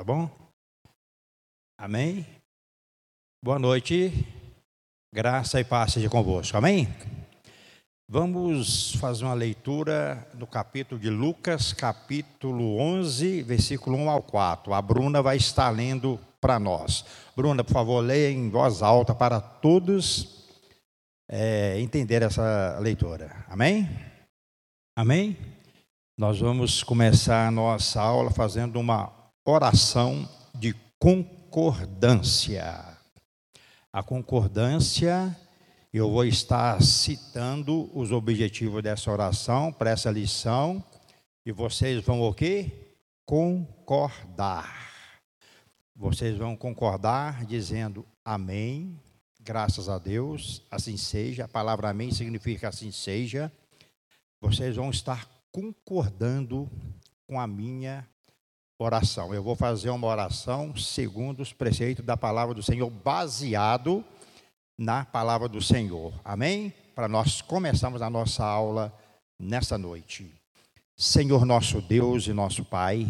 tá bom? Amém? Boa noite, graça e paz seja convosco, amém? Vamos fazer uma leitura do capítulo de Lucas, capítulo 11, versículo 1 ao 4. A Bruna vai estar lendo para nós. Bruna, por favor, leia em voz alta para todos é, entender essa leitura, amém? Amém? Nós vamos começar a nossa aula fazendo uma oração de concordância. A concordância, eu vou estar citando os objetivos dessa oração para essa lição, e vocês vão o quê? Concordar. Vocês vão concordar dizendo amém, graças a Deus, assim seja. A palavra amém significa assim seja. Vocês vão estar concordando com a minha oração. Eu vou fazer uma oração segundo os preceitos da palavra do Senhor, baseado na palavra do Senhor. Amém? Para nós começarmos a nossa aula nessa noite. Senhor nosso Deus e nosso Pai,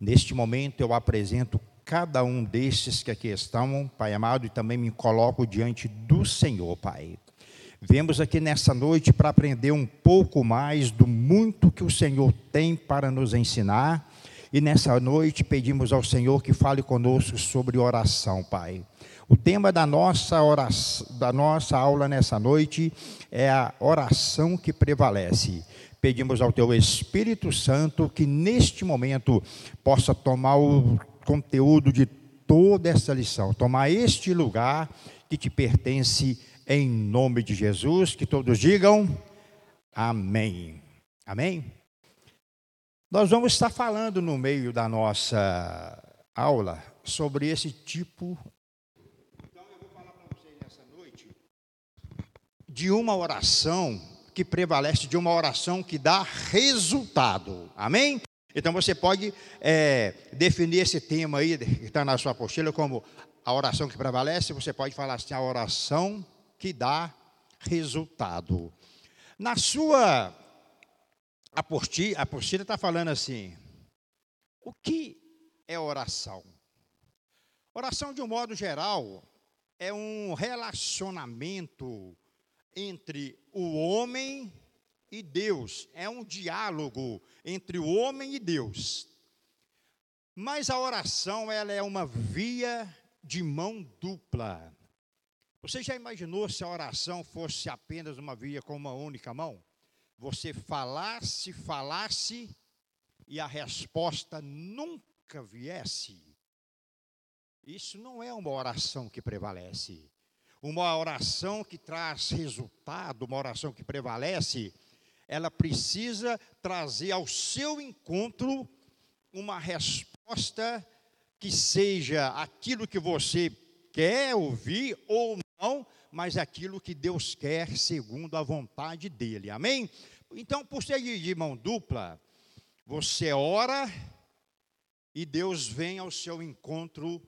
neste momento eu apresento cada um destes que aqui estão, Pai amado, e também me coloco diante do Senhor, Pai. Viemos aqui nessa noite para aprender um pouco mais do muito que o Senhor tem para nos ensinar. E nessa noite pedimos ao Senhor que fale conosco sobre oração, Pai. O tema da nossa, oração, da nossa aula nessa noite é a oração que prevalece. Pedimos ao Teu Espírito Santo que neste momento possa tomar o conteúdo de toda essa lição, tomar este lugar que te pertence em nome de Jesus, que todos digam amém. Amém? Nós vamos estar falando no meio da nossa aula sobre esse tipo. Então eu vou falar para vocês nessa noite de uma oração que prevalece, de uma oração que dá resultado. Amém? Então você pode é, definir esse tema aí, que está na sua apostila, como a oração que prevalece, você pode falar assim, a oração que dá resultado. Na sua a apostila está falando assim: o que é oração? Oração, de um modo geral, é um relacionamento entre o homem e Deus, é um diálogo entre o homem e Deus. Mas a oração, ela é uma via de mão dupla. Você já imaginou se a oração fosse apenas uma via com uma única mão? Você falasse, falasse e a resposta nunca viesse? Isso não é uma oração que prevalece. Uma oração que traz resultado, uma oração que prevalece, ela precisa trazer ao seu encontro uma resposta que seja aquilo que você quer ouvir ou mas aquilo que Deus quer segundo a vontade dele. Amém? Então, por ser de mão dupla, você ora e Deus vem ao seu encontro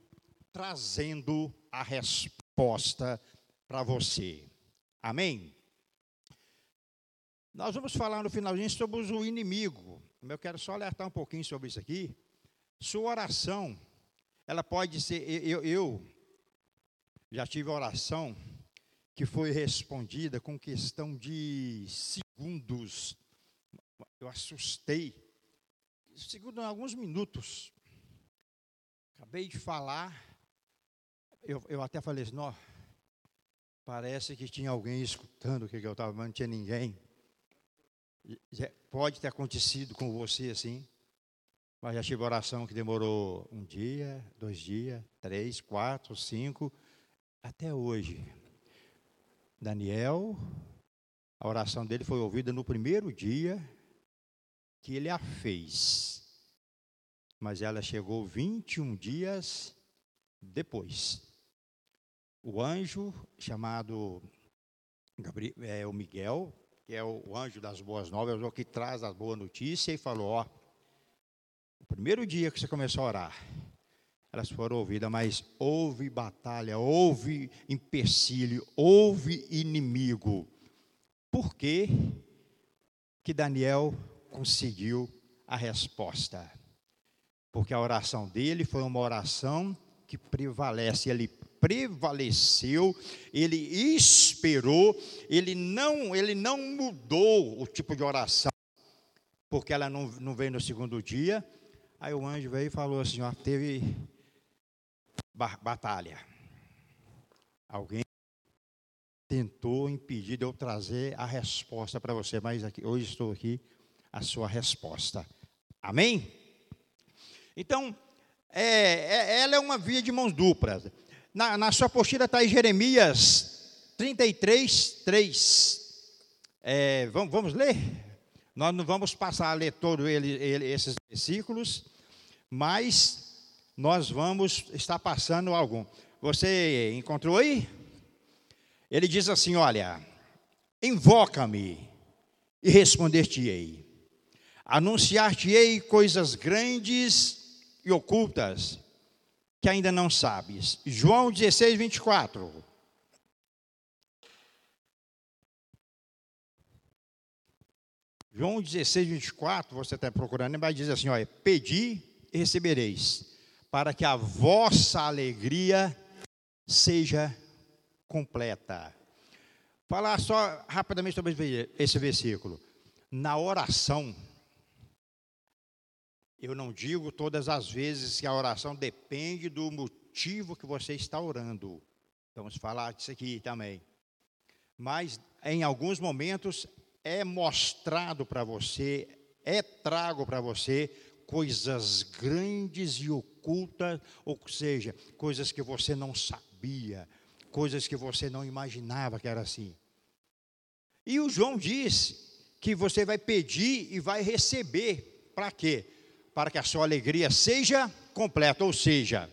trazendo a resposta para você. Amém? Nós vamos falar no finalzinho sobre o inimigo. Eu quero só alertar um pouquinho sobre isso aqui. Sua oração, ela pode ser. Eu, eu já tive oração que foi respondida com questão de segundos. Eu assustei. Segundo alguns minutos. Acabei de falar. Eu, eu até falei assim, não, parece que tinha alguém escutando o que eu estava, mas não tinha ninguém. Pode ter acontecido com você assim. Mas já tive oração que demorou um dia, dois dias, três, quatro, cinco, até hoje. Daniel, a oração dele foi ouvida no primeiro dia que ele a fez. Mas ela chegou 21 dias depois. O anjo chamado Gabriel, é, o Miguel, que é o anjo das boas novas, é o que traz a boa notícia, e falou: Ó, o primeiro dia que você começou a orar, elas foram ouvidas, mas houve batalha, houve empecilho, houve inimigo. Por que, que Daniel conseguiu a resposta? Porque a oração dele foi uma oração que prevalece, ele prevaleceu, ele esperou, ele não, ele não mudou o tipo de oração, porque ela não, não veio no segundo dia. Aí o anjo veio e falou assim: ó, teve batalha. Alguém tentou impedir de eu trazer a resposta para você, mas aqui, hoje estou aqui, a sua resposta. Amém? Então, é, é, ela é uma via de mãos duplas. Na, na sua postura está em Jeremias 33, 3. É, vamos, vamos ler? Nós não vamos passar a ler todos esses versículos, mas nós vamos estar passando algum. Você encontrou aí? Ele diz assim: Olha, invoca-me e responder-te-ei, anunciar-te-ei coisas grandes e ocultas que ainda não sabes. João 16, 24. João 16, 24, você está procurando, vai dizer assim: olha, pedi e recebereis, para que a vossa alegria seja completa. Falar só rapidamente sobre esse versículo. Na oração, eu não digo todas as vezes que a oração depende do motivo que você está orando. Vamos falar disso aqui também. Mas em alguns momentos é mostrado para você, é trago para você coisas grandes e ocultas, ou seja, coisas que você não sabia, coisas que você não imaginava que era assim. E o João diz que você vai pedir e vai receber. Para quê? para que a sua alegria seja completa. Ou seja,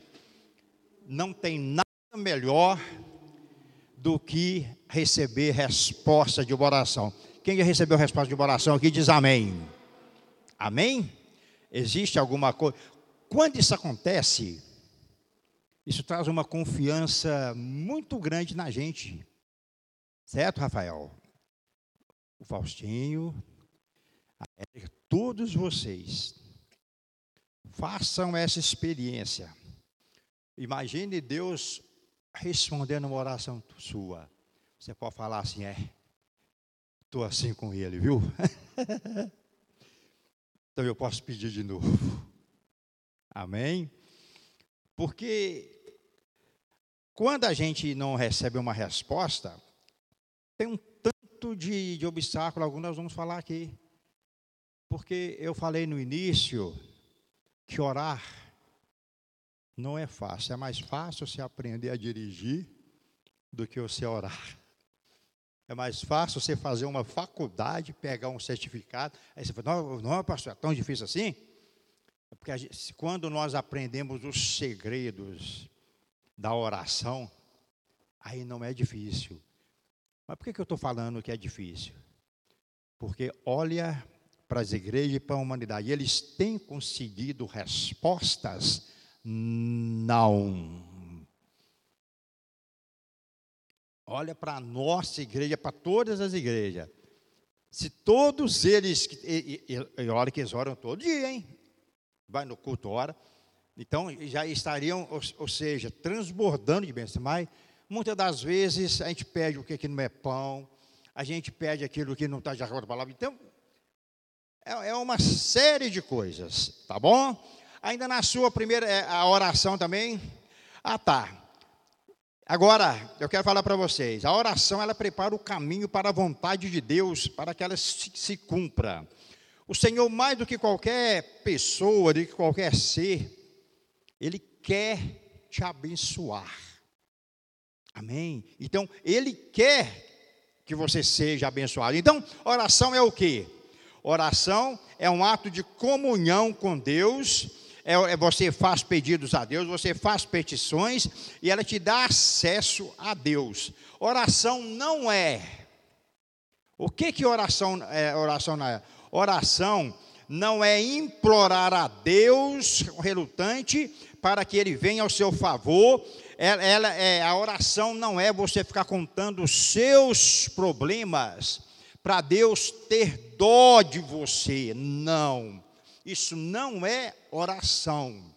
não tem nada melhor do que receber resposta de uma oração. Quem já recebeu resposta de uma oração aqui diz amém. Amém? Existe alguma coisa. Quando isso acontece, isso traz uma confiança muito grande na gente. Certo, Rafael? O Faustinho, a Érica, todos vocês Façam essa experiência. Imagine Deus respondendo uma oração sua. Você pode falar assim, é, estou assim com ele, viu? então eu posso pedir de novo. Amém? Porque quando a gente não recebe uma resposta, tem um tanto de, de obstáculo, alguns nós vamos falar aqui. Porque eu falei no início, que orar não é fácil. É mais fácil você aprender a dirigir do que você orar. É mais fácil você fazer uma faculdade, pegar um certificado. Aí você fala, não, não pastor, é tão difícil assim? É porque gente, quando nós aprendemos os segredos da oração, aí não é difícil. Mas por que, que eu estou falando que é difícil? Porque olha para as igrejas e para a humanidade. Eles têm conseguido respostas? Não. Olha para a nossa igreja, para todas as igrejas. Se todos eles, e, e, e olha que eles oram todo dia, hein? Vai no culto, ora. Então já estariam, ou, ou seja, transbordando de bênção. Mas muitas das vezes a gente pede o que, que não é pão, a gente pede aquilo que não está de acordo com a palavra. Então, é, é uma série de coisas, tá bom? Ainda na sua primeira é, a oração também. Ah, tá. Agora, eu quero falar para vocês. A oração, ela prepara o caminho para a vontade de Deus, para que ela se, se cumpra. O Senhor, mais do que qualquer pessoa, do que qualquer ser, Ele quer te abençoar. Amém? Então, Ele quer que você seja abençoado. Então, oração é o quê? Oração é um ato de comunhão com Deus. É, é, você faz pedidos a Deus, você faz petições e ela te dá acesso a Deus. Oração não é. O que que oração é? Oração não é? Oração não é implorar a Deus relutante para que Ele venha ao seu favor. Ela, ela é a oração não é você ficar contando os seus problemas para Deus ter dó de você. Não. Isso não é oração.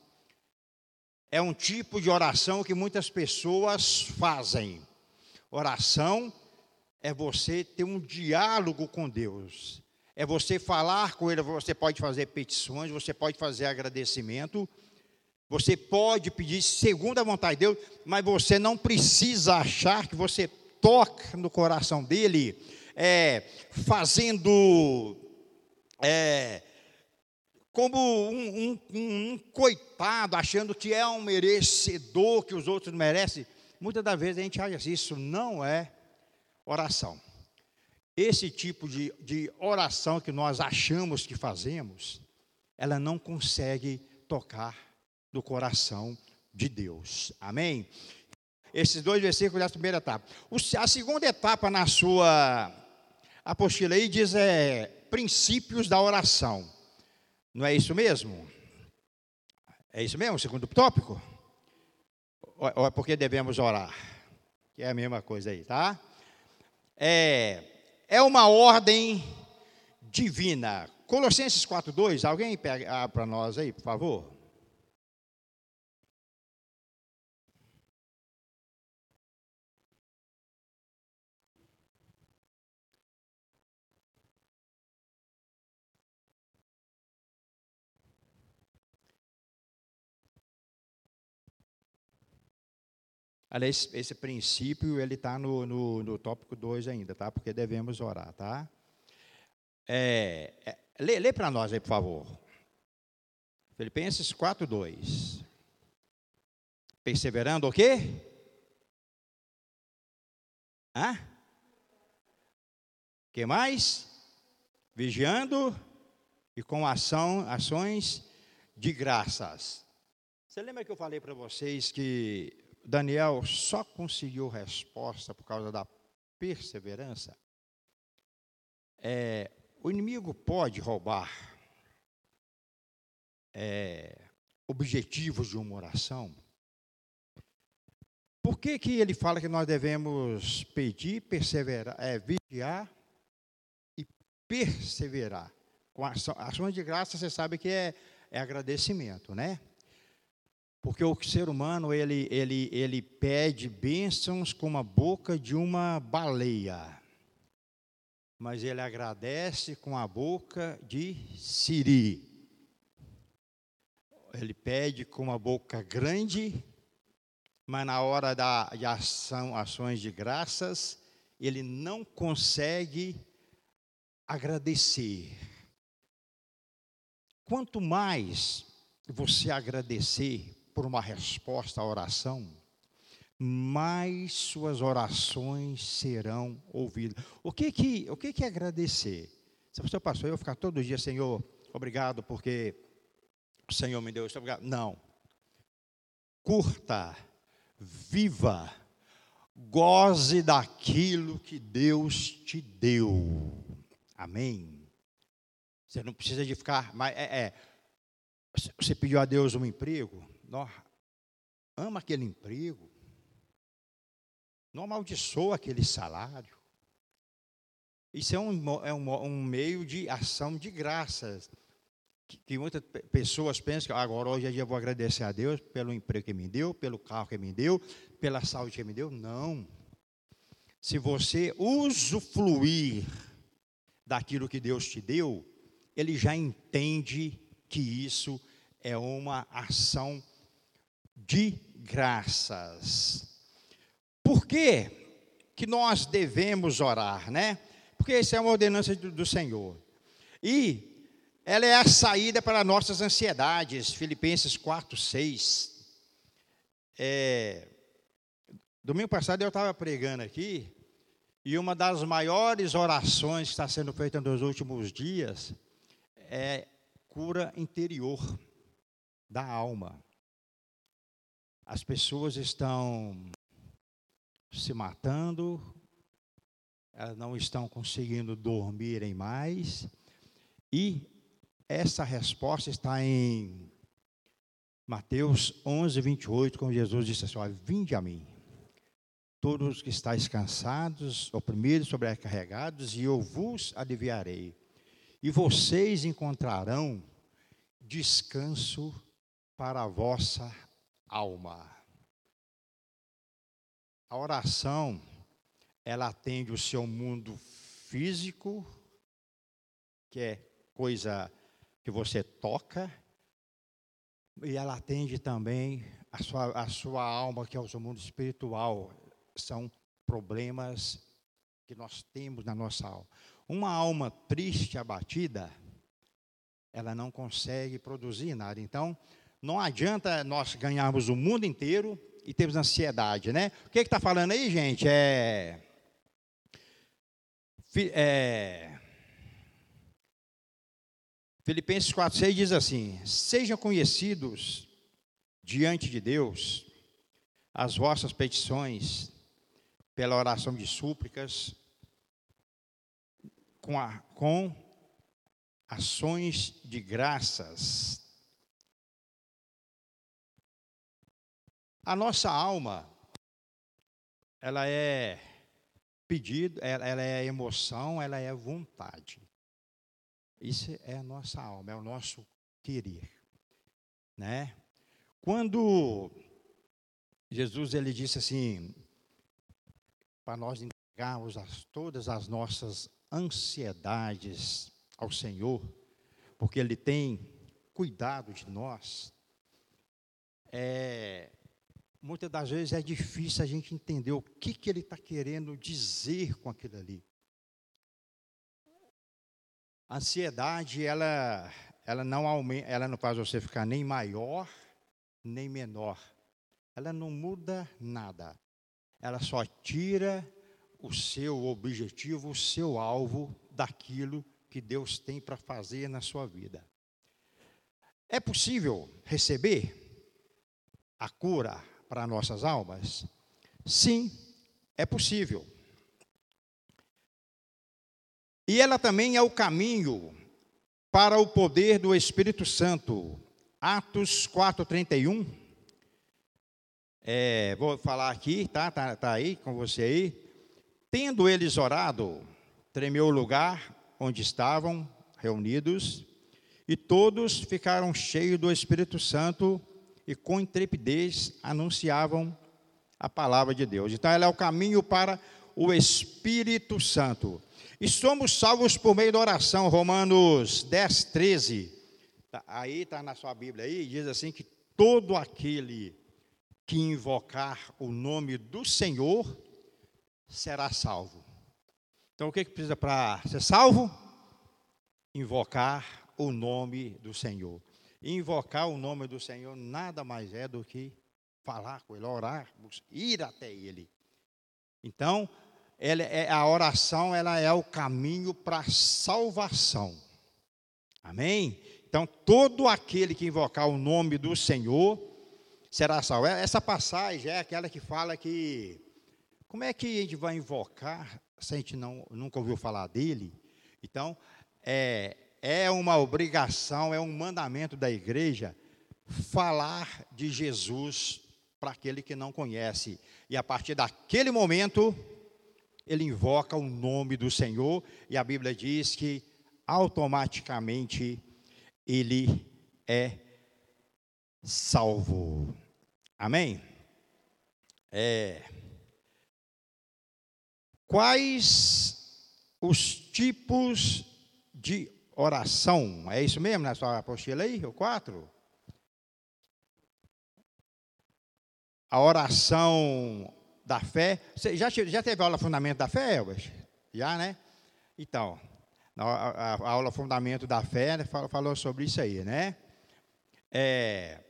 É um tipo de oração que muitas pessoas fazem. Oração é você ter um diálogo com Deus. É você falar com Ele. Você pode fazer petições, você pode fazer agradecimento. Você pode pedir segundo a vontade de Deus, mas você não precisa achar que você toca no coração dele, é, fazendo é, como um, um, um, um, coitado, achando que é um merecedor que os outros merecem. Muitas das vezes a gente acha assim, isso não é oração. Esse tipo de, de oração que nós achamos que fazemos, ela não consegue tocar no coração de Deus. Amém? Esses dois versículos da primeira etapa. A segunda etapa na sua apostila aí diz é princípios da oração. Não é isso mesmo? É isso mesmo, segundo tópico? Ou é porque devemos orar? Que é a mesma coisa aí, tá? É, é uma ordem divina. Colossenses 4:2, alguém pega para nós aí, por favor? Aliás, esse princípio ele está no, no, no, tópico 2 ainda, tá? Porque devemos orar, tá? É, é, lê, lê para nós aí, por favor. Filipenses 4, 2. Perseverando o quê? Hã? que mais? Vigiando e com ação, ações de graças. Você lembra que eu falei para vocês que Daniel só conseguiu resposta por causa da perseverança. É, o inimigo pode roubar é, objetivos de uma oração. Por que, que ele fala que nós devemos pedir, perseverar, é, vigiar e perseverar? Com ações de graça, você sabe que é, é agradecimento, né? Porque o ser humano, ele, ele, ele pede bênçãos com a boca de uma baleia. Mas ele agradece com a boca de siri. Ele pede com uma boca grande, mas na hora da, de ação, ações de graças, ele não consegue agradecer. Quanto mais você agradecer, por uma resposta à oração, mais suas orações serão ouvidas. O que que, o que, que é agradecer? Se você passou, eu ficar todo dia, Senhor, obrigado porque o Senhor me deu isso, obrigado. Não. Curta, viva, goze daquilo que Deus te deu. Amém. Você não precisa de ficar, mas é, é você pediu a Deus um emprego, não, ama aquele emprego, não amaldiçoa aquele salário. Isso é um, é um, um meio de ação de graças. Que, que, muitas pessoas pensam que agora hoje eu vou agradecer a Deus pelo emprego que me deu, pelo carro que me deu, pela saúde que me deu. Não. Se você usufruir daquilo que Deus te deu, ele já entende que isso é uma ação de graças. Por que, que nós devemos orar, né? Porque essa é uma ordenança do, do Senhor. E ela é a saída para nossas ansiedades. Filipenses 4, 6. É, domingo passado eu estava pregando aqui, e uma das maiores orações que está sendo feita nos últimos dias é cura interior da alma. As pessoas estão se matando, elas não estão conseguindo dormir em mais, e essa resposta está em Mateus 11, 28, quando Jesus disse assim: vinde a mim, todos que estáis cansados, oprimidos, sobrecarregados, e eu vos aliviarei. E vocês encontrarão descanso para a vossa alma. A oração, ela atende o seu mundo físico, que é coisa que você toca, e ela atende também a sua, a sua alma, que é o seu mundo espiritual. São problemas que nós temos na nossa alma. Uma alma triste, abatida, ela não consegue produzir nada. Então, não adianta nós ganharmos o mundo inteiro e termos ansiedade, né? O que está falando aí, gente? É, é Filipenses 4,6 diz assim: Sejam conhecidos diante de Deus as vossas petições pela oração de súplicas, com, a, com ações de graças. A nossa alma, ela é pedido, ela é emoção, ela é vontade. Isso é a nossa alma, é o nosso querer, né? Quando Jesus ele disse assim, para nós entregarmos as, todas as nossas ansiedades ao Senhor, porque Ele tem cuidado de nós, é, muitas das vezes é difícil a gente entender o que, que Ele está querendo dizer com aquilo ali. A ansiedade, ela, ela, não aumenta, ela não faz você ficar nem maior, nem menor. Ela não muda nada. Ela só tira o seu objetivo, o seu alvo daquilo que Deus tem para fazer na sua vida. É possível receber a cura para nossas almas? Sim, é possível. E ela também é o caminho para o poder do Espírito Santo. Atos 4:31. É, vou falar aqui, tá, tá, tá aí com você aí. Tendo eles orado, tremeu o lugar onde estavam reunidos, e todos ficaram cheios do Espírito Santo e com intrepidez anunciavam a palavra de Deus. Então, ela é o caminho para o Espírito Santo. E somos salvos por meio da oração, Romanos 10, 13. Tá, aí está na sua Bíblia aí, diz assim que todo aquele que invocar o nome do Senhor será salvo. Então o que, que precisa para ser salvo? Invocar o nome do Senhor. Invocar o nome do Senhor nada mais é do que falar com Ele, orar, ir até Ele. Então, ela é, a oração ela é o caminho para a salvação. Amém? Então, todo aquele que invocar o nome do Senhor será salvo. Essa passagem é aquela que fala que como é que a gente vai invocar se a gente não, nunca ouviu falar dele? Então, é, é uma obrigação, é um mandamento da igreja falar de Jesus para aquele que não conhece. E a partir daquele momento, ele invoca o nome do Senhor, e a Bíblia diz que automaticamente ele é salvo. Amém? É, quais os tipos de oração? É isso mesmo na sua apostila aí, o 4? A oração da fé. Você já, já teve aula Fundamento da Fé, Elvis? Já, né? Então, a, a, aula Fundamento da Fé falou, falou sobre isso aí, né? É,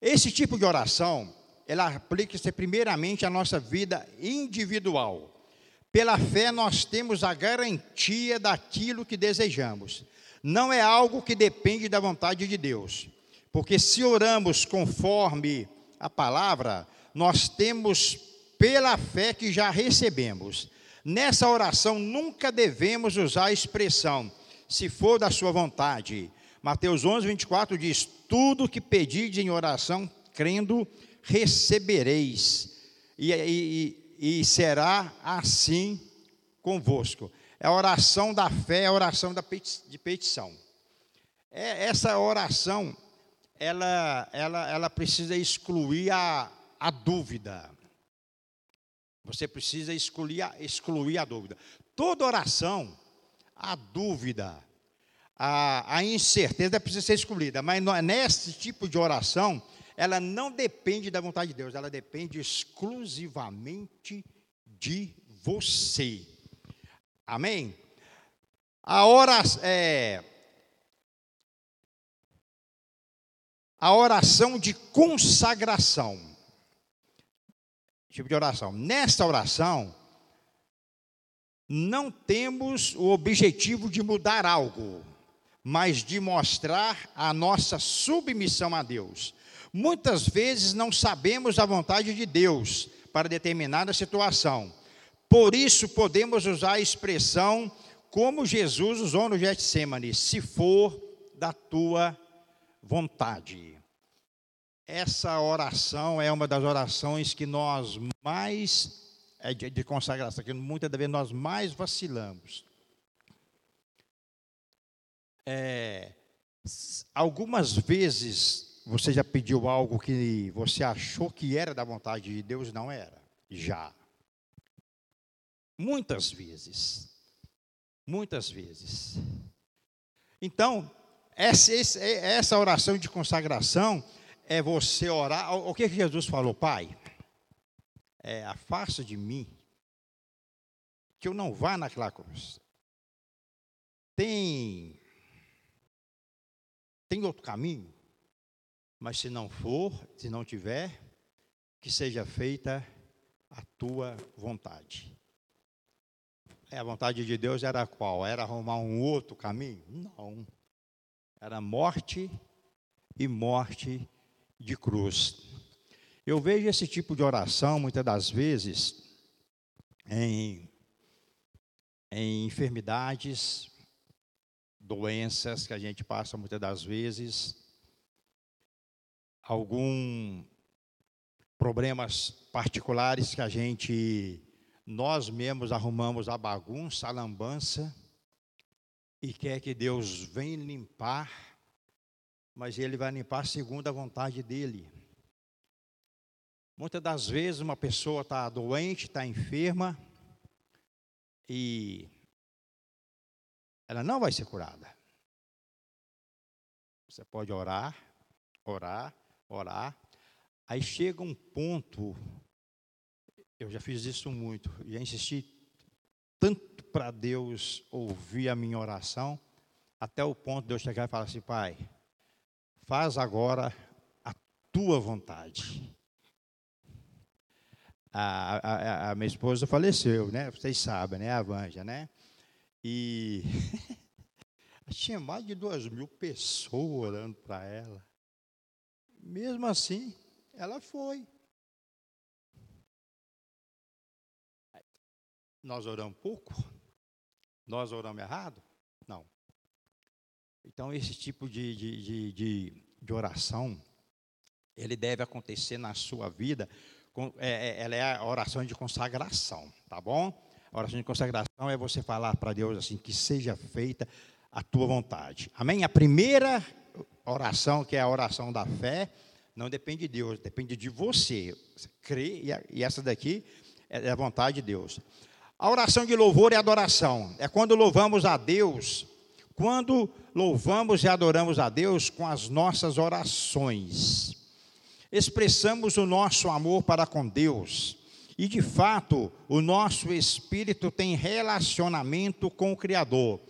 esse tipo de oração, ela aplica-se primeiramente à nossa vida individual. Pela fé, nós temos a garantia daquilo que desejamos. Não é algo que depende da vontade de Deus. Porque se oramos conforme a palavra, nós temos pela fé que já recebemos. Nessa oração nunca devemos usar a expressão, se for da sua vontade. Mateus 11, 24 diz: Tudo que pedis em oração, crendo, recebereis, e, e, e será assim convosco. É a oração da fé, é a oração da de petição. é, essa oração, ela, ela, ela precisa excluir a, a dúvida. Você precisa excluir a, excluir a dúvida. Toda oração, a dúvida, a, a incerteza precisa ser excluída. Mas nesse tipo de oração, ela não depende da vontade de Deus, ela depende exclusivamente de você. Amém? A oração, é, a oração de consagração. Tipo de oração. Nesta oração, não temos o objetivo de mudar algo, mas de mostrar a nossa submissão a Deus. Muitas vezes não sabemos a vontade de Deus para determinada situação. Por isso podemos usar a expressão como Jesus usou no Getsemane, se for da tua vontade. Essa oração é uma das orações que nós mais é de, consagração, que muitas vezes nós mais vacilamos. É, algumas vezes você já pediu algo que você achou que era da vontade de Deus, não era. Já. Muitas vezes. Muitas vezes. Então, essa, essa oração de consagração é você orar. O que Jesus falou, Pai? é, afasta de mim, que eu não vá naquela cruz. Tem, tem outro caminho, mas se não for, se não tiver, que seja feita a tua vontade. É, a vontade de Deus era qual? Era arrumar um outro caminho? Não. Era morte e morte de cruz. Eu vejo esse tipo de oração, muitas das vezes, em, em enfermidades, doenças que a gente passa muitas das vezes, algum problemas particulares que a gente nós mesmos arrumamos a bagunça, a lambança e quer que Deus venha limpar, mas ele vai limpar segundo a vontade dele. Muitas das vezes uma pessoa está doente, está enferma e ela não vai ser curada. Você pode orar, orar, orar. Aí chega um ponto, eu já fiz isso muito, já insisti tanto para Deus ouvir a minha oração, até o ponto de eu chegar e falar assim, Pai, faz agora a tua vontade a, a, a, minha esposa faleceu, né? Vocês sabem, né? A Vanja, né? E tinha mais de duas mil pessoas orando para ela. Mesmo assim, ela foi. Nós oramos pouco? Nós oramos errado? Não. Então, esse tipo de, de, de, de, de oração, ele deve acontecer na sua vida é, é, ela é a oração de consagração, tá bom? A oração de consagração é você falar para Deus assim, que seja feita a tua vontade. Amém? A primeira oração, que é a oração da fé, não depende de Deus, depende de você. Você crê e essa daqui é a vontade de Deus. A oração de louvor e adoração é quando louvamos a Deus, quando louvamos e adoramos a Deus com as nossas orações expressamos o nosso amor para com Deus. E de fato, o nosso espírito tem relacionamento com o Criador.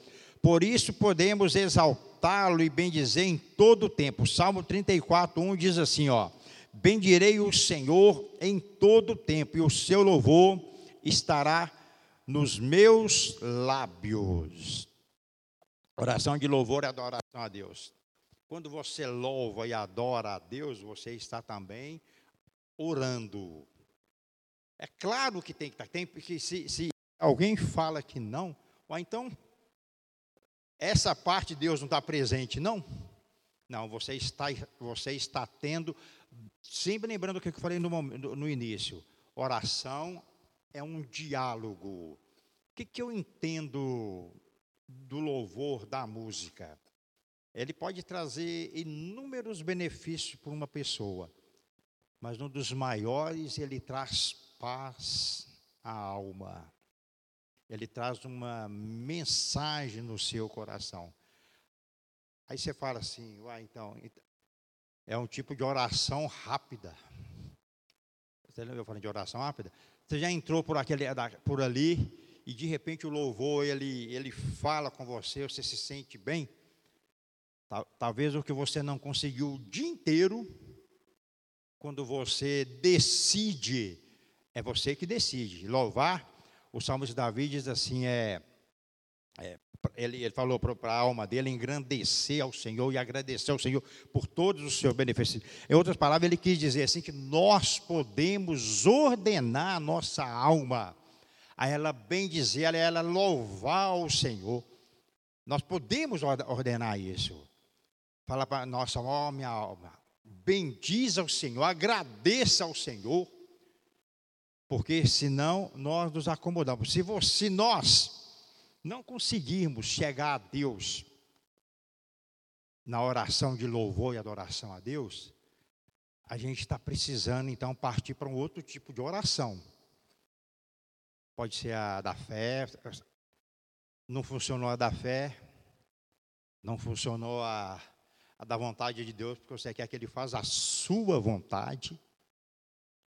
Por isso podemos exaltá-lo e bendizer em todo o tempo. Salmo 34, 1 diz assim: ó, bendirei o Senhor em todo o tempo, e o seu louvor estará nos meus lábios. Oração de louvor e adoração a Deus. Quando você louva e adora a Deus, você está também orando. É claro que tem que estar, tem, porque se, se alguém fala que não, ou então essa parte de Deus não está presente, não. Não, você está, você está tendo, sempre lembrando o que eu falei no, no início, oração é um diálogo. O que, que eu entendo do louvor da música? ele pode trazer inúmeros benefícios para uma pessoa, mas um dos maiores, ele traz paz à alma. Ele traz uma mensagem no seu coração. Aí você fala assim, uai, então, é um tipo de oração rápida. Você lembra eu falando de oração rápida? Você já entrou por, aquele, por ali e de repente o louvor, ele, ele fala com você, você se sente bem. Talvez o que você não conseguiu o dia inteiro, quando você decide, é você que decide. Louvar, o Salmo de Davi diz assim: é, é ele, ele, falou para a alma dele engrandecer ao Senhor e agradecer ao Senhor por todos os seus benefícios. Em outras palavras, ele quis dizer assim que nós podemos ordenar a nossa alma a ela bem dizer, a ela louvar o Senhor. Nós podemos ordenar isso. Fala para nossa alma, minha alma, bendiza ao Senhor, agradeça ao Senhor, porque senão nós nos acomodamos. Se, você, se nós não conseguirmos chegar a Deus na oração de louvor e adoração a Deus, a gente está precisando então partir para um outro tipo de oração. Pode ser a da fé, não funcionou a da fé, não funcionou a a da vontade de Deus, porque você quer que Ele faça a sua vontade.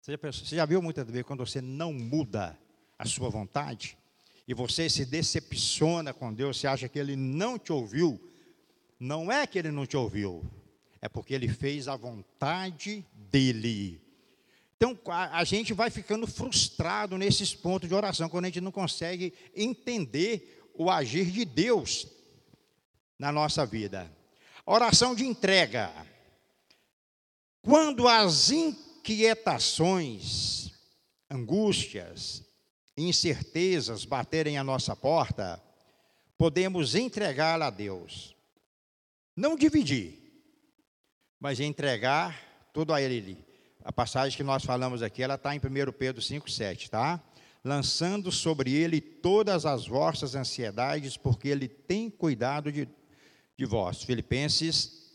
Você já, pensou, você já viu muitas vezes quando você não muda a sua vontade e você se decepciona com Deus, você acha que Ele não te ouviu? Não é que Ele não te ouviu, é porque Ele fez a vontade dEle. Então, a, gente vai ficando frustrado nesses pontos de oração, quando a gente não consegue entender o agir de Deus na nossa vida. Oração de entrega. Quando as inquietações, angústias, incertezas baterem a nossa porta, podemos entregá-la a Deus. Não dividir, mas entregar tudo a Ele. A passagem que nós falamos aqui, ela está em 1 Pedro 5,7, tá? Lançando sobre Ele todas as vossas ansiedades, porque Ele tem cuidado de, de vós. Filipenses,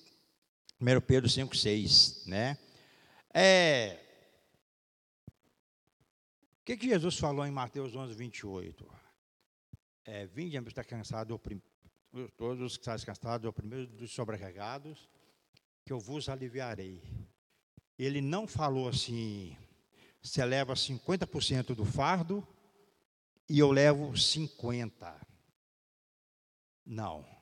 1 Pedro 5, 6, né? É, o que, que Jesus falou em Mateus 11, 28? É, Vinde, está cansado, todos os que estão cansados, oprimidos, dos sobrecarregados, que eu vos aliviarei. Ele não falou assim, você leva 50% do fardo e eu levo 50%. Não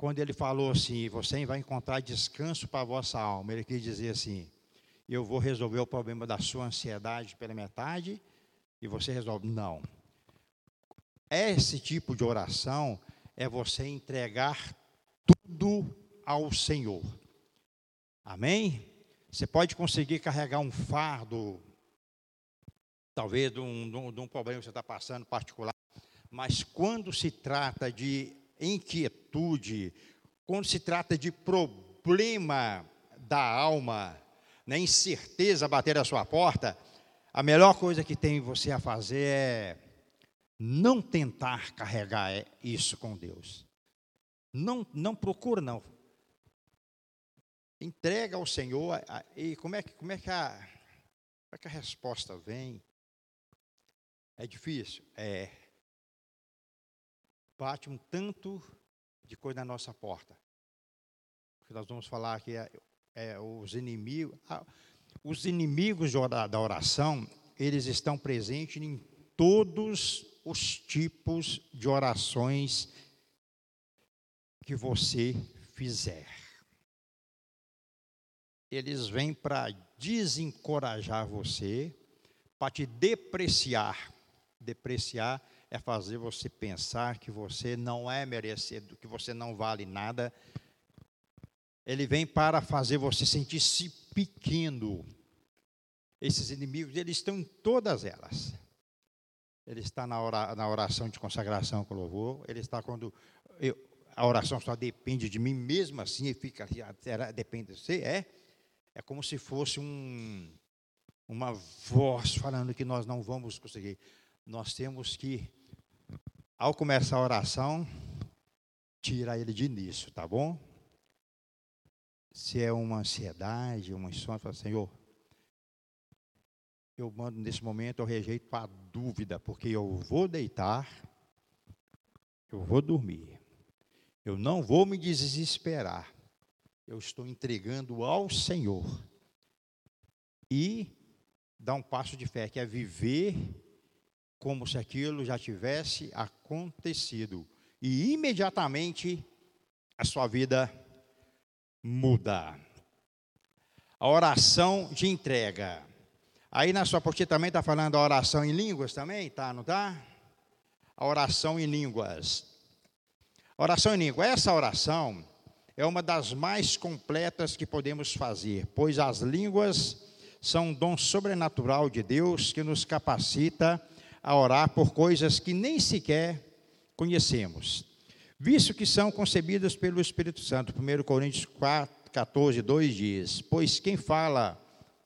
quando ele falou assim: Você vai encontrar descanso para a vossa alma, ele quis dizer assim: Eu vou resolver o problema da sua ansiedade pela metade e você resolve. Não. Esse tipo de oração é você entregar tudo ao Senhor. Amém? Você pode conseguir carregar um fardo, talvez de um, de um problema que você está passando particular, mas quando se trata de inquietude, quando se trata de problema da alma, né, incerteza bater a sua porta, a melhor coisa que tem você a fazer é não tentar carregar isso com Deus. Não, não procura, não. Entrega ao Senhor. E como é que, como é que, a, como é que a resposta vem? É difícil? É bate um tanto de coisa na nossa porta. Porque nós vamos falar aqui é, os inimigos. Ah, os inimigos da oração, eles estão presentes em todos os tipos de orações que você fizer. Eles vêm para desencorajar você, para te depreciar. Depreciar é fazer você pensar que você não é merecido, que você não vale nada. Ele vem para fazer você sentir-se pequeno. Esses inimigos, eles estão em todas elas. Ele está na, oração de consagração com louvor, ele está quando eu, a oração só depende de mim, mesmo assim, fica, depende de você, é, é como se fosse um, uma voz falando que nós não vamos conseguir. Nós temos que ao começar a oração, tirar ele de início, tá bom? Se é uma ansiedade, uma insônia, fala, Senhor, eu mando nesse momento, eu rejeito a dúvida, porque eu vou deitar, eu vou dormir, eu não vou me desesperar, eu estou entregando ao Senhor. E dar um passo de fé, que é viver como se aquilo já tivesse acontecido. E imediatamente a sua vida muda. A oração de entrega. Aí na sua postura também está falando a oração em línguas também, tá? Não tá? A oração em línguas. Oração em língua. Essa oração é uma das mais completas que podemos fazer, pois as línguas são um dom sobrenatural de Deus que nos capacita a orar por coisas que nem sequer conhecemos, visto que são concebidas pelo Espírito Santo. 1 Coríntios 4, 14, 2 diz: Pois quem fala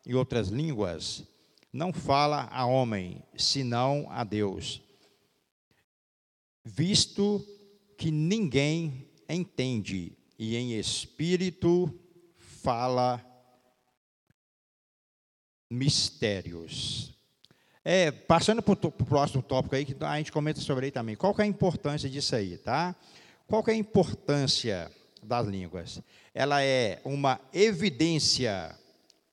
em outras línguas não fala a homem, senão a Deus, visto que ninguém entende, e em espírito fala mistérios. É, passando para o próximo tópico aí, que a gente comenta sobre aí também. Qual que é a importância disso aí, tá? Qual é a importância das línguas? Ela é uma evidência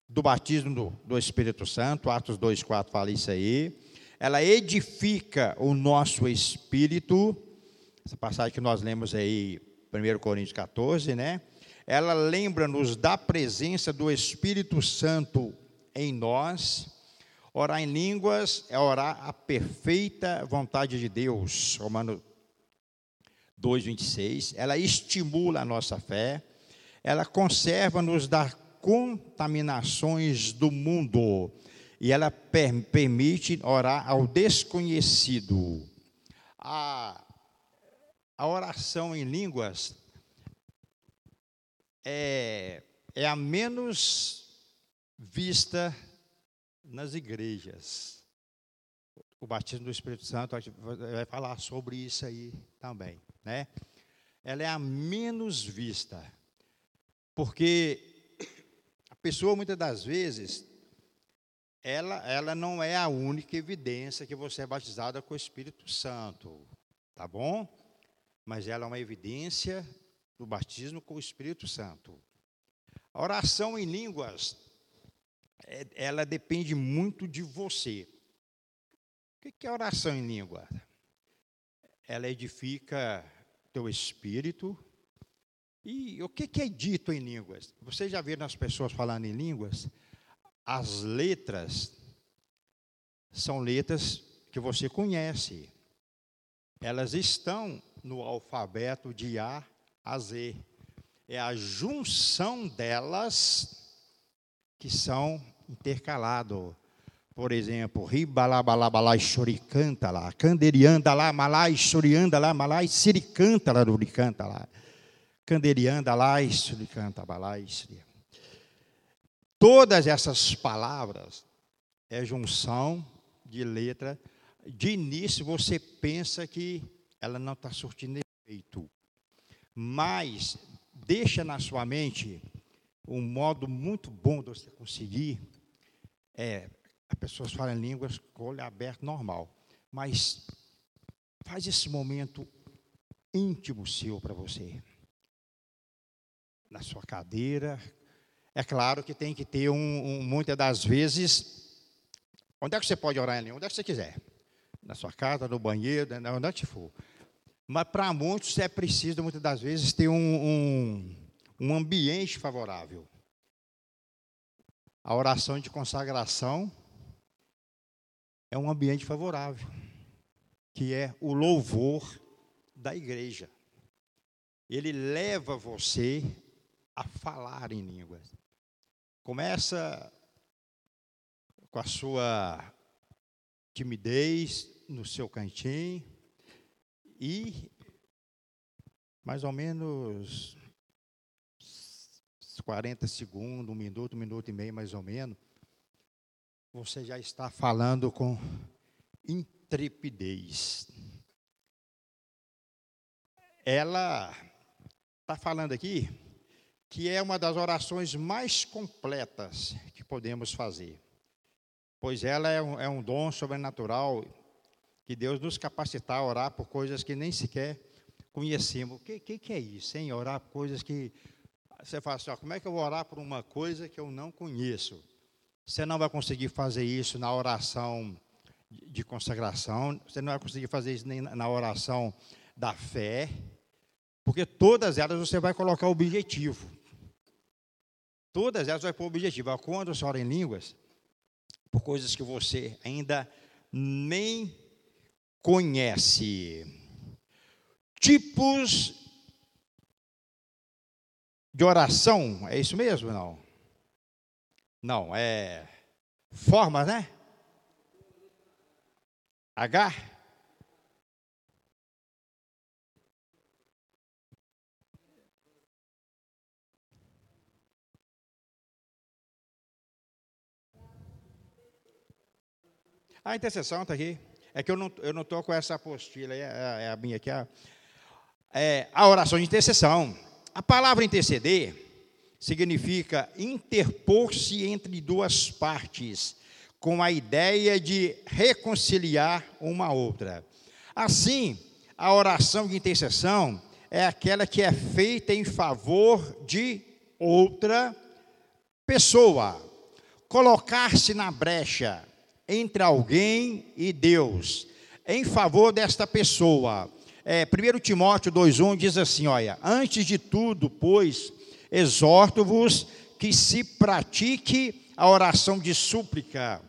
do batismo do, do Espírito Santo, Atos 2,4 fala isso aí. Ela edifica o nosso espírito, essa passagem que nós lemos aí, 1 Coríntios 14, né? Ela lembra-nos da presença do Espírito Santo em nós Orar em línguas é orar a perfeita vontade de Deus. Romano 2,26. Ela estimula a nossa fé. Ela conserva-nos das contaminações do mundo. E ela per permite orar ao desconhecido. A, a oração em línguas é, é a menos vista nas igrejas. O batismo do Espírito Santo vai falar sobre isso aí também, né? Ela é a menos vista, porque a pessoa muitas das vezes ela, ela não é a única evidência que você é batizada com o Espírito Santo, tá bom? Mas ela é uma evidência do batismo com o Espírito Santo. A oração em línguas é, ela depende muito de você. O que é oração em língua? Ela edifica teu espírito. E o que é dito em línguas? Você já viram as pessoas falando em línguas? As letras são letras que você conhece. Elas estão no alfabeto de A a Z. É a junção delas que são intercalado. Por exemplo, ribalabalabalai choricanta lá, canderianda lá, malai chorianda lá, malai siricanta lá, duricanta lá. Canderianda lá, suricanta, balai Todas essas palavras é junção de letra. De início você pensa que ela não está surtindo efeito. Mas deixa na sua mente um modo muito bom de você conseguir é, as pessoas falam línguas com olho aberto normal. Mas faz esse momento íntimo seu para você. Na sua cadeira. É claro que tem que ter um, um, muitas das vezes. Onde é que você pode orar em língua? Onde é que você quiser. Na sua casa, no banheiro, onde é que for. Mas para muitos é preciso, muitas das vezes, ter um, um, um ambiente favorável. A oração de consagração é um ambiente favorável, que é o louvor da igreja. Ele leva você a falar em línguas. Começa com a sua timidez no seu cantinho e mais ou menos 40 segundos, um minuto, um minuto e meio mais ou menos, você já está falando com intrepidez. Ela está falando aqui que é uma das orações mais completas que podemos fazer, pois ela é um, é um dom sobrenatural que Deus nos capacitar a orar por coisas que nem sequer conhecemos. O que, que, que é isso, hein? Orar por coisas que. Você fala assim, ó, como é que eu vou orar por uma coisa que eu não conheço? Você não vai conseguir fazer isso na oração de consagração, você não vai conseguir fazer isso nem na oração da fé, porque todas elas você vai colocar o objetivo. Todas elas vai pôr o objetivo. Quando você ora em línguas, por coisas que você ainda nem conhece. Tipos de oração, é isso mesmo não? Não, é formas, né? H? A intercessão está aqui. É que eu não eu não estou com essa apostila, é, é, a minha aqui. A, é, a oração de intercessão. A palavra interceder significa interpor-se entre duas partes com a ideia de reconciliar uma outra. Assim, a oração de intercessão é aquela que é feita em favor de outra pessoa. Colocar-se na brecha entre alguém e Deus, em favor desta pessoa. É, 1 Timóteo 2,1 diz assim: olha, antes de tudo, pois, exorto-vos que se pratique a oração de súplica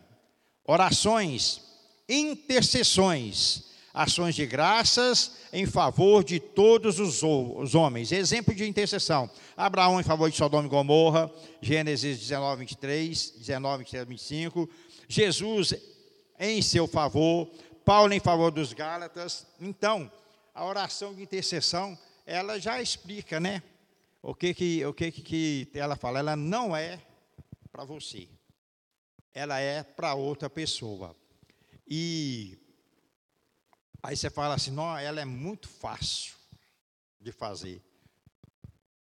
orações, intercessões, ações de graças em favor de todos os, os homens. Exemplo de intercessão: Abraão em favor de Sodoma e Gomorra, Gênesis 19, 23, 19, 23, 25. Jesus em seu favor, Paulo em favor dos Gálatas. Então, a oração de intercessão, ela já explica, né? O que que, o que, que ela fala? Ela não é para você ela é para outra pessoa. E aí você fala assim, não, ela é muito fácil de fazer.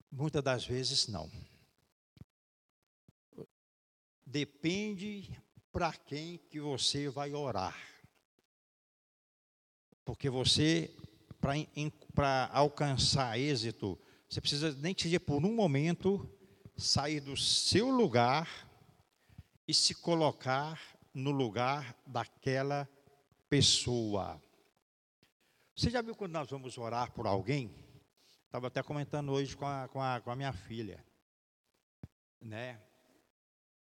Muitas das vezes não. Depende para quem que você vai orar. Porque você, para alcançar êxito, você precisa nem te dizer por um momento sair do seu lugar e se colocar no lugar daquela pessoa. Você já viu quando nós vamos orar por alguém? Estava até comentando hoje com a, com a, com a minha filha. Né?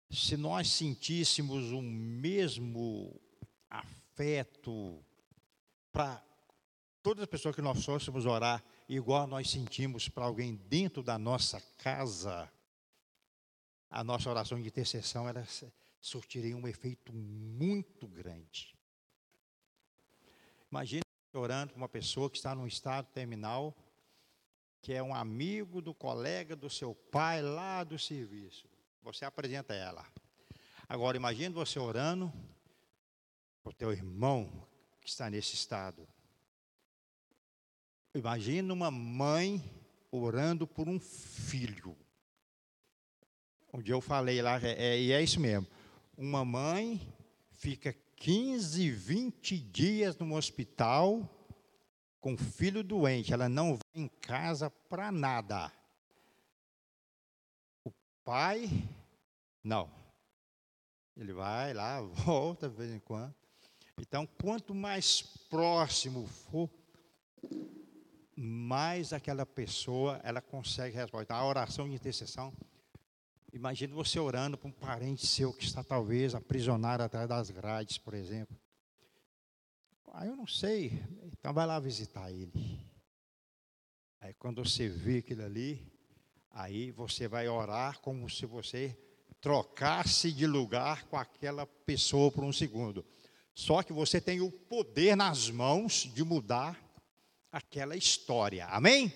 Se nós sentíssemos o mesmo afeto para todas as pessoas que nós fôssemos orar, igual nós sentimos para alguém dentro da nossa casa, a nossa oração de intercessão ela surtiria um efeito muito grande. Imagine orando para uma pessoa que está num estado terminal, que é um amigo do colega do seu pai lá do serviço. Você apresenta ela. Agora imagine você orando para o teu irmão que está nesse estado. Imagine uma mãe orando por um filho. Dia eu falei lá, é, é, e é isso mesmo. Uma mãe fica 15, 20 dias no hospital com filho doente, ela não vai em casa para nada. O pai, não. Ele vai lá, volta de vez em quando. Então, quanto mais próximo for, mais aquela pessoa ela consegue responder. A oração de intercessão Imagine você orando para um parente seu que está talvez aprisionado atrás das grades, por exemplo. Aí eu não sei, então vai lá visitar ele. Aí quando você vê aquilo ali, aí você vai orar como se você trocasse de lugar com aquela pessoa por um segundo. Só que você tem o poder nas mãos de mudar aquela história. Amém?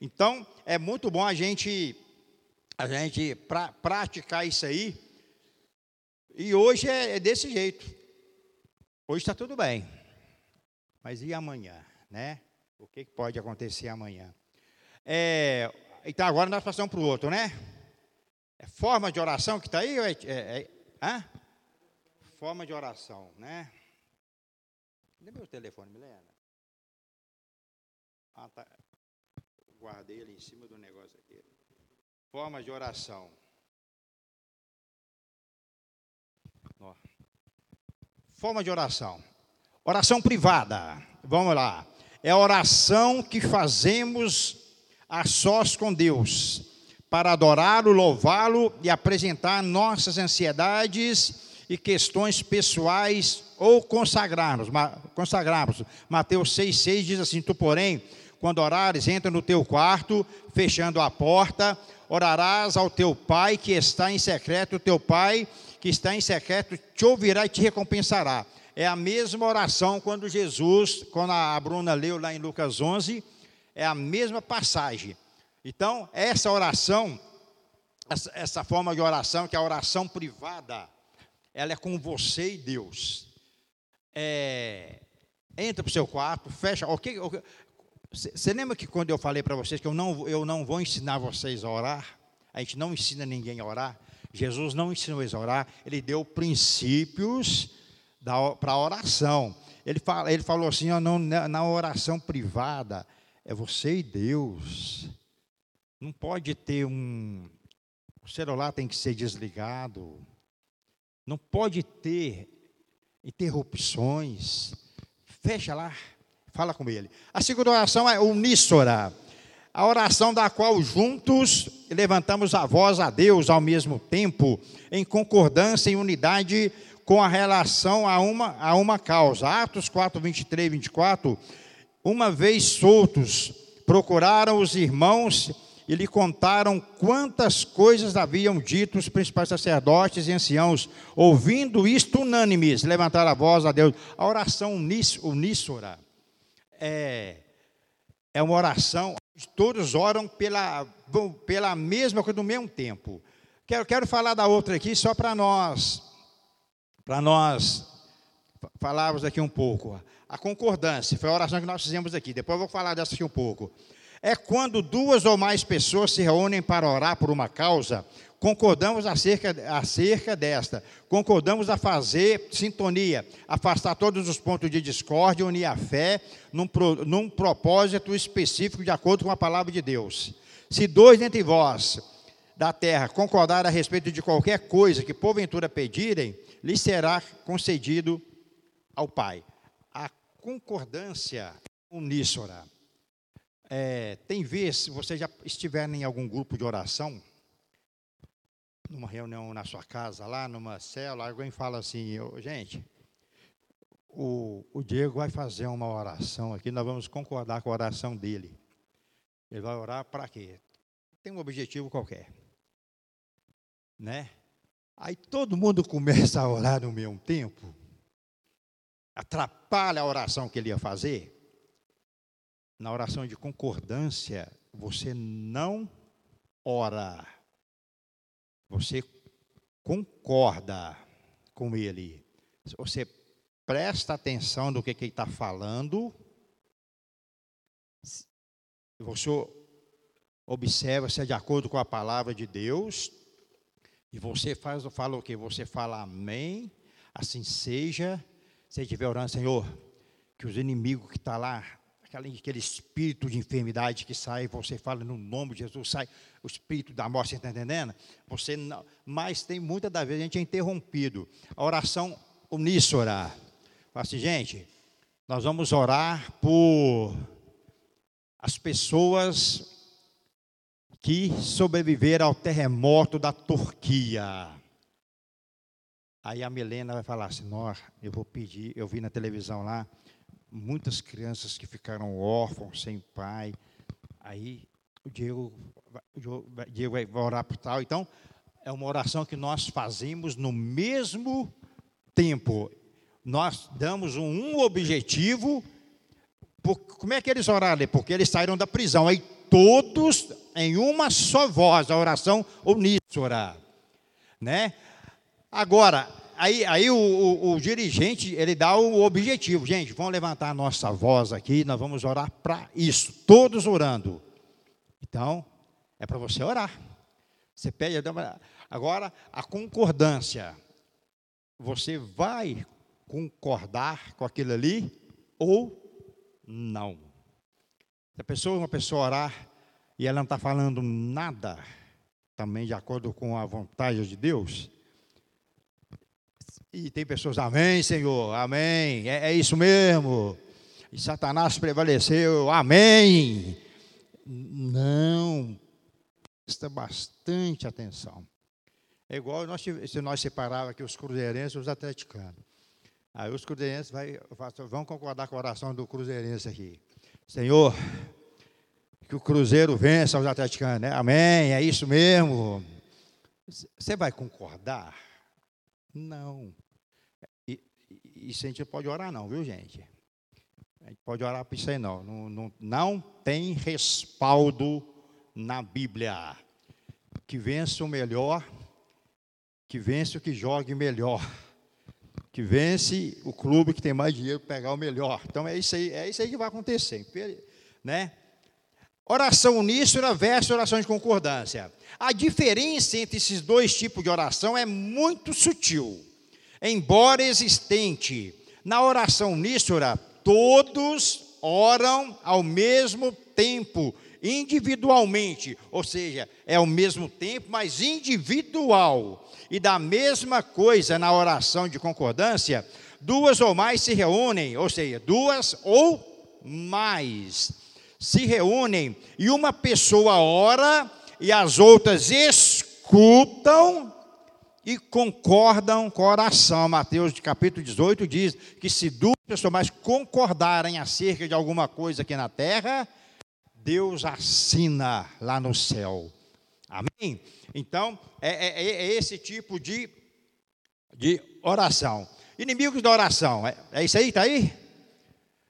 Então, é muito bom a gente a gente pra, praticar isso aí. E hoje é, é desse jeito. Hoje está tudo bem. Mas e amanhã, né? O que pode acontecer amanhã? É, então agora nós passamos para o outro, né? É forma de oração que está aí? É, é, é? Forma de oração, né? Dê meu telefone, Milena. Ah, tá. Guardei ele em cima do negócio aqui. Forma de oração. Ó. Forma de oração. Oração privada. Vamos lá. É a oração que fazemos a sós com Deus, para adorá-lo, louvá-lo e apresentar nossas ansiedades e questões pessoais ou consagrarmos. consagrarmos. Mateus 6,6 diz assim: Tu, porém, quando orares, entra no teu quarto, fechando a porta, orarás ao teu pai que está em secreto, o teu pai que está em secreto te ouvirá e te recompensará. É a mesma oração quando Jesus, quando a Bruna leu lá em Lucas 11, é a mesma passagem. Então, essa oração, essa, essa forma de oração, que é a oração privada, ela é com você e Deus. É, entra para o seu quarto, fecha. Okay, okay. Você lembra que quando eu falei para vocês que eu não, eu não vou ensinar vocês a orar? A gente não ensina ninguém a orar. Jesus não ensinou eles a orar, ele deu princípios para a oração. Ele, fala, ele falou assim: ó, não, na oração privada, é você e Deus. Não pode ter um. O celular tem que ser desligado. Não pode ter interrupções. Fecha lá, fala com ele. A segunda oração é uníssora. A oração da qual juntos levantamos a voz a Deus ao mesmo tempo, em concordância e unidade com a relação a uma, a uma causa. Atos 4, 23 e 24. Uma vez soltos, procuraram os irmãos e lhe contaram quantas coisas haviam dito os principais sacerdotes e anciãos. Ouvindo isto, unânimes, levantaram a voz a Deus. A oração uníssora é, é uma oração, todos oram pela, pela mesma coisa no mesmo tempo. Quero, quero falar da outra aqui só para nós para nós falarmos aqui um pouco. A concordância, foi a oração que nós fizemos aqui, depois eu vou falar dessa aqui um pouco. É quando duas ou mais pessoas se reúnem para orar por uma causa, concordamos acerca, acerca desta, concordamos a fazer sintonia, afastar todos os pontos de discórdia, unir a fé num, num propósito específico de acordo com a palavra de Deus. Se dois dentre vós da terra concordar a respeito de qualquer coisa que porventura pedirem, lhe será concedido ao Pai. A concordância uníssona. É, tem vezes, se você já estiver em algum grupo de oração, numa reunião na sua casa, lá numa célula, alguém fala assim, gente, o, o Diego vai fazer uma oração aqui, nós vamos concordar com a oração dele. Ele vai orar para quê? Tem um objetivo qualquer. Né? Aí todo mundo começa a orar no mesmo tempo, atrapalha a oração que ele ia fazer. Na oração de concordância, você não ora, você concorda com ele. Você presta atenção no que, que ele está falando, você observa se é de acordo com a palavra de Deus, e você faz, fala o que? Você fala amém, assim seja. Se estiver orando, Senhor, que os inimigos que estão tá lá, aquele, aquele espírito de enfermidade que sai, você fala no nome de Jesus, sai o espírito da morte, você está entendendo? Você não, mas tem muitas das vezes a gente é interrompido. A oração uníssora. Fala assim, gente, nós vamos orar por as pessoas que sobreviveram ao terremoto da Turquia. Aí a Milena vai falar assim: Nós, eu vou pedir. Eu vi na televisão lá muitas crianças que ficaram órfãos, sem pai. Aí o Diego, o Diego vai orar por tal. Então, é uma oração que nós fazemos no mesmo tempo. Nós damos um, objetivo. Por, como é que eles oraram? Porque eles saíram da prisão. Aí todos em uma só voz, a oração uníssora, né? Agora, aí, aí o, o, o, dirigente, ele dá o objetivo, gente, vamos levantar a nossa voz aqui, nós vamos orar para isso, todos orando. Então, É para você orar. Você pede. Agora, a concordância. Você vai concordar com aquilo ali ou não? Se a pessoa, uma pessoa orar e ela não está falando nada, também de acordo com a vontade de Deus, e tem pessoas, amém, Senhor, amém, é, é isso mesmo, e Satanás prevaleceu, amém. Não, presta bastante atenção. É igual nós, se nós separarmos aqui os cruzeirenses e os atleticanos. Aí os cruzeirenses vai, vão concordar com a oração do cruzeirense aqui. Senhor, que o Cruzeiro vença os atleticanos, né? Amém, é isso mesmo. Você vai concordar? Não. Isso a gente pode orar não, viu gente? A gente pode orar para isso aí não. Não, não. não tem respaldo na Bíblia. Que vença o melhor, que vence o que jogue melhor. Que vence o clube que tem mais dinheiro para pegar o melhor. Então é isso aí, é isso aí que vai acontecer. Né? Oração uníssona versus oração de concordância. A diferença entre esses dois tipos de oração é muito sutil. Embora existente, na oração uníssona, todos oram ao mesmo tempo, individualmente, ou seja, é ao mesmo tempo, mas individual. E da mesma coisa na oração de concordância, duas ou mais se reúnem, ou seja, duas ou mais se reúnem e uma pessoa ora e as outras escutam e concordam com oração. Mateus capítulo 18 diz que se duas pessoas mais concordarem acerca de alguma coisa aqui na terra, Deus assina lá no céu. Amém? Então, é, é, é esse tipo de, de oração. Inimigos da oração, é, é isso aí? Está aí?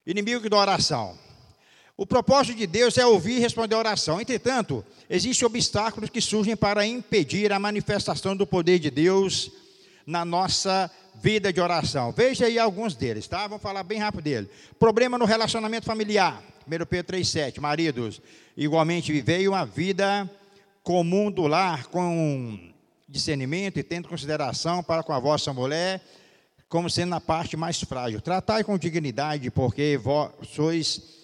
Inimigos da oração. O propósito de Deus é ouvir e responder a oração. Entretanto, existem obstáculos que surgem para impedir a manifestação do poder de Deus na nossa vida de oração. Veja aí alguns deles, tá? Vamos falar bem rápido dele. Problema no relacionamento familiar. 1 Pedro 3,7. Maridos, igualmente vivei uma vida comum do lar, com discernimento e tendo consideração para com a vossa mulher, como sendo a parte mais frágil. Tratai com dignidade, porque vós sois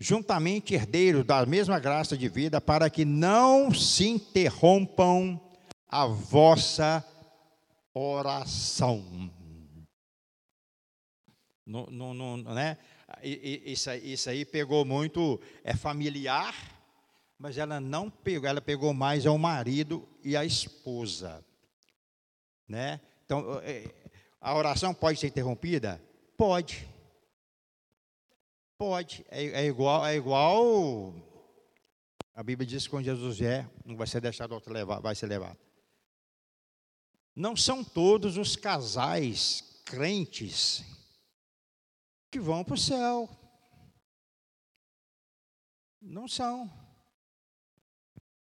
juntamente herdeiros da mesma graça de vida, para que não se interrompam a vossa oração. Né? Isso, isso aí pegou muito, é familiar, mas ela não pegou, ela pegou mais ao marido e à esposa. Né? Então, é, a oração pode ser interrompida? Pode. Pode. É, é, igual, é igual. A Bíblia diz que quando Jesus vier, não vai ser deixado outro levar, vai ser levado. Não são todos os casais crentes que vão para o céu. Não são.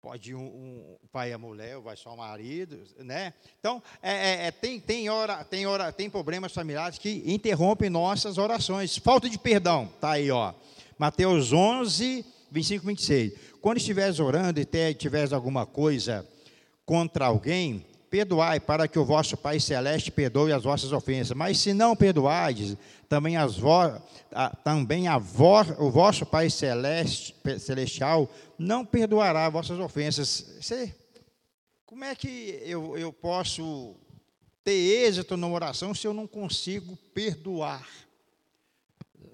Pode ir um, um, pai e a mulher, ou vai só o marido, né? Então, é, é, é, tem, tem, hora, tem, hora, tem problemas familiares que interrompem nossas orações. Falta de perdão, tá aí, ó. Mateus 11, 25, 26. Quando estiveres orando e tiveres alguma coisa contra alguém, perdoai, para que o vosso Pai Celeste perdoe as vossas ofensas. Mas se não perdoardes, também, as vo, a, também a vo, o vosso Pai Celeste, Celestial não perdoará as vossas ofensas. Você, como é que eu, eu posso ter êxito numa oração se eu não consigo perdoar?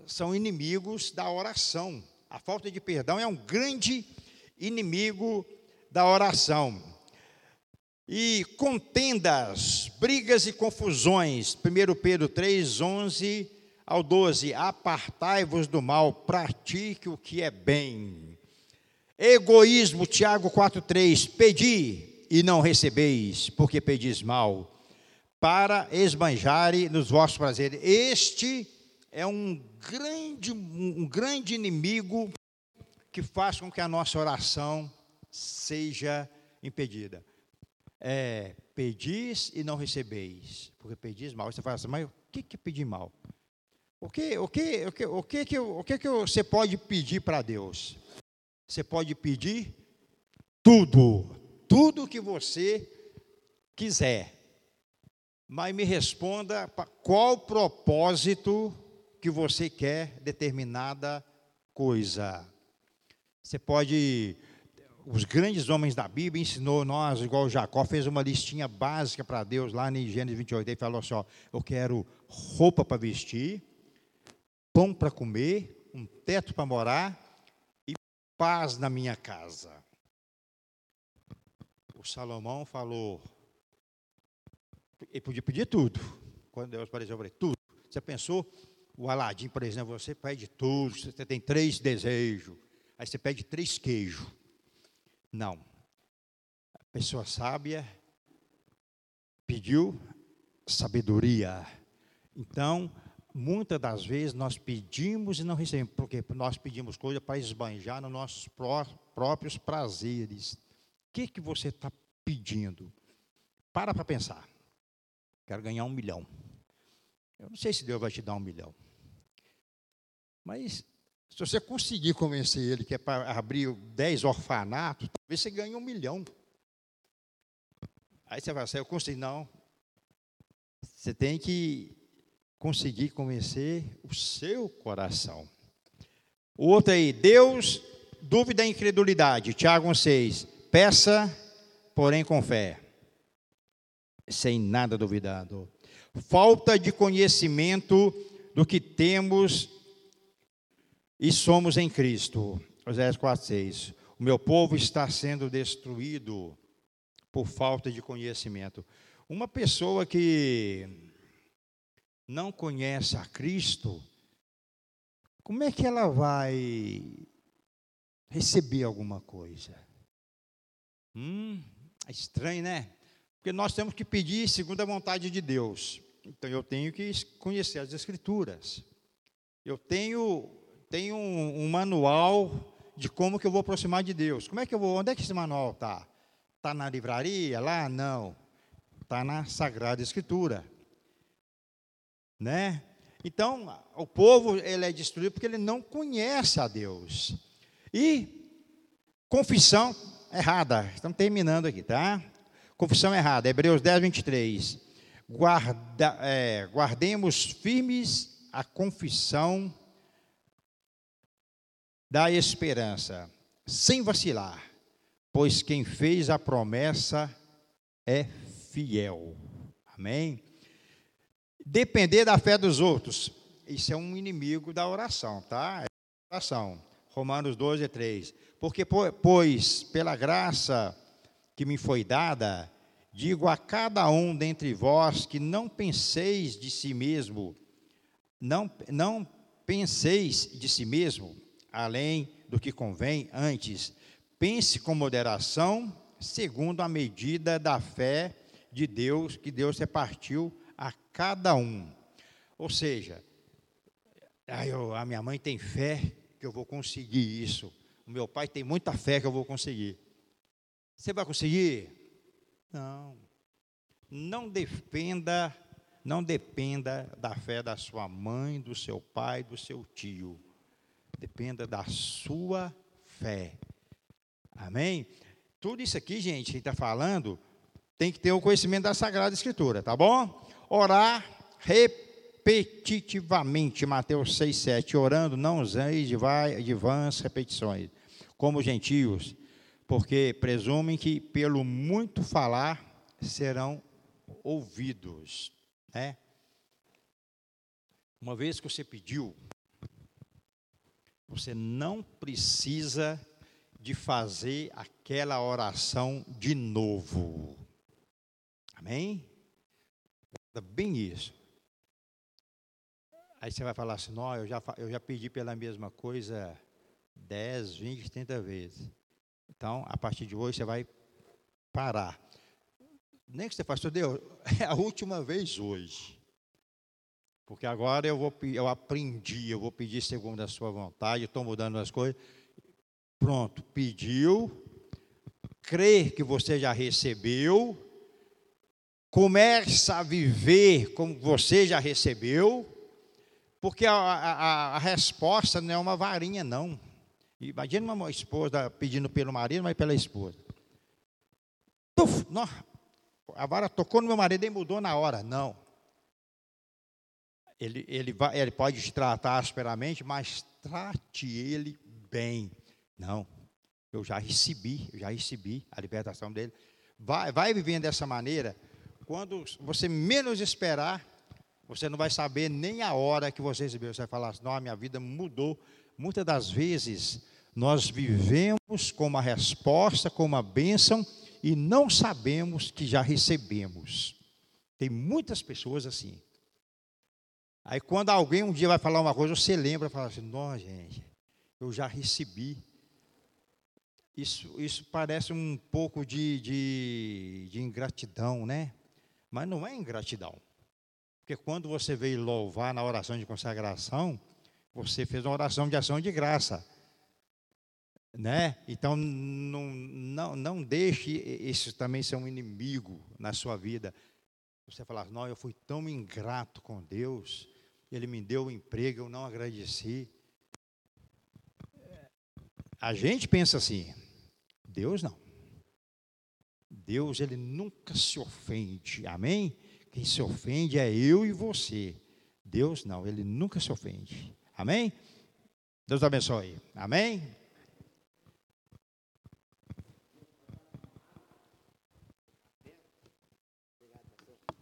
São inimigos da oração. A falta de perdão é um grande inimigo da oração e contendas, brigas e confusões. 1 Pedro 3, 11 ao 12. Apartai-vos do mal, pratique o que é bem. Egoísmo, Tiago 4, 3. Pedi e não recebeis, porque pedis mal, para esbanjare nos vossos prazeres. Este é um grande, um grande inimigo que faz com que a nossa oração seja impedida é, pedis e não recebeis, porque pedis mal. Você fala assim, mas o que é pedir mal? O que, o que, o que, o que, que, o que, que você pode pedir para Deus? Você pode pedir tudo, tudo que você quiser. Mas me responda qual propósito que você quer determinada coisa. Você pode os grandes homens da Bíblia ensinou nós, igual Jacó, fez uma listinha básica para Deus lá em Gênesis 28. Ele falou assim: ó, eu quero roupa para vestir, pão para comer, um teto para morar e paz na minha casa. O Salomão falou, ele podia pedir tudo. Quando Deus apareceu, eu falei, tudo. Você pensou, o Aladim, por exemplo, você pede tudo, você tem três desejos. Aí você pede três queijos. Não. A pessoa sábia pediu sabedoria. Então, muitas das vezes nós pedimos e não recebemos, porque nós pedimos coisa para esbanjar nos nossos pró próprios prazeres. O que, que você está pedindo? Para para pensar. Quero ganhar um milhão. Eu não sei se Deus vai te dar um milhão. Mas se você conseguir convencer ele que é para abrir 10 orfanatos, talvez você ganhe um milhão. Aí você vai assim, eu consigo. Não. Você tem que conseguir convencer o seu coração. O outro aí, Deus, dúvida e incredulidade. Tiago 6. Peça, porém com fé. Sem nada duvidado. Falta de conhecimento do que temos e somos em Cristo. Oséias 4,6. O meu povo está sendo destruído por falta de conhecimento. Uma pessoa que não conhece a Cristo, como é que ela vai receber alguma coisa? Hum, é estranho, né? Porque nós temos que pedir segundo a vontade de Deus. Então eu tenho que conhecer as Escrituras. Eu tenho tem um, um, manual de como que eu vou aproximar de Deus. Como é que eu vou? Onde é que esse manual está? Está na livraria lá? Não. Está na Sagrada Escritura. Né? Então, o povo ele é destruído porque ele não conhece a Deus. E confissão errada. Estamos terminando aqui, tá? Confissão errada. Hebreus 10, 23. Guarda, é, guardemos firmes a confissão da esperança, sem vacilar, pois quem fez a promessa é fiel. Amém? Depender da fé dos outros, isso é um inimigo da oração, tá? É oração. Romanos 12, 3. Porque, pois, pela graça que me foi dada, digo a cada um dentre vós que não penseis de si mesmo, não, não penseis de si mesmo além do que convém, antes, pense com moderação, segundo a medida da fé de Deus, que Deus repartiu a cada um. Ou seja, eu, a minha mãe tem fé que eu vou conseguir isso. O meu pai tem muita fé que eu vou conseguir. Você vai conseguir? Não. Não dependa, não dependa da fé da sua mãe, do seu pai, do seu tio dependa da sua fé. Amém? Tudo isso aqui, gente, que está falando, tem que ter o conhecimento da Sagrada Escritura, tá bom? Orar repetitivamente, Mateus 6, 7, orando, não useis de, vãs repetições, como gentios, porque presumem que pelo muito falar serão ouvidos, né? Uma vez que você pediu, você não precisa de fazer aquela oração de novo. Amém? Guarda bem isso. Aí você vai falar assim, não, eu já, eu já pedi pela mesma coisa 10, 20, 30 vezes. Então, a partir de hoje, você vai parar. Nem que você faça, Deus, é a última vez hoje. Porque agora eu, vou, eu aprendi, eu vou pedir segundo a sua vontade, estou mudando as coisas. Pronto, pediu, crê que você já recebeu, começa a viver como você já recebeu, porque a, a, a resposta não é uma varinha, não. Imagina uma esposa pedindo pelo marido, mas pela esposa. Tuf, não, a vara tocou no meu marido e mudou na hora. Não. Ele, ele, vai, ele pode te tratar asperamente, mas trate ele bem. Não. Eu já recebi, eu já recebi a libertação dele. Vai, vai vivendo dessa maneira. Quando você menos esperar, você não vai saber nem a hora que você recebeu. Você vai falar assim, não, minha vida mudou. Muitas das vezes, nós vivemos com uma resposta, com uma bênção, e não sabemos que já recebemos. Tem muitas pessoas assim. Aí quando alguém um dia vai falar uma coisa, você lembra e fala assim, não, gente, eu já recebi. Isso, isso parece um pouco de, de, de ingratidão, né? Mas não é ingratidão. Porque quando você veio louvar na oração de consagração, você fez uma oração de ação de graça. Né? Então, não, não, não deixe isso também ser um inimigo na sua vida. Você falar, não, eu fui tão ingrato com Deus, Ele me deu o um emprego, eu não agradeci. A gente pensa assim, Deus não. Deus, Ele nunca se ofende, amém? Quem se ofende é eu e você. Deus não, ele nunca se ofende. Amém? Deus abençoe. Amém?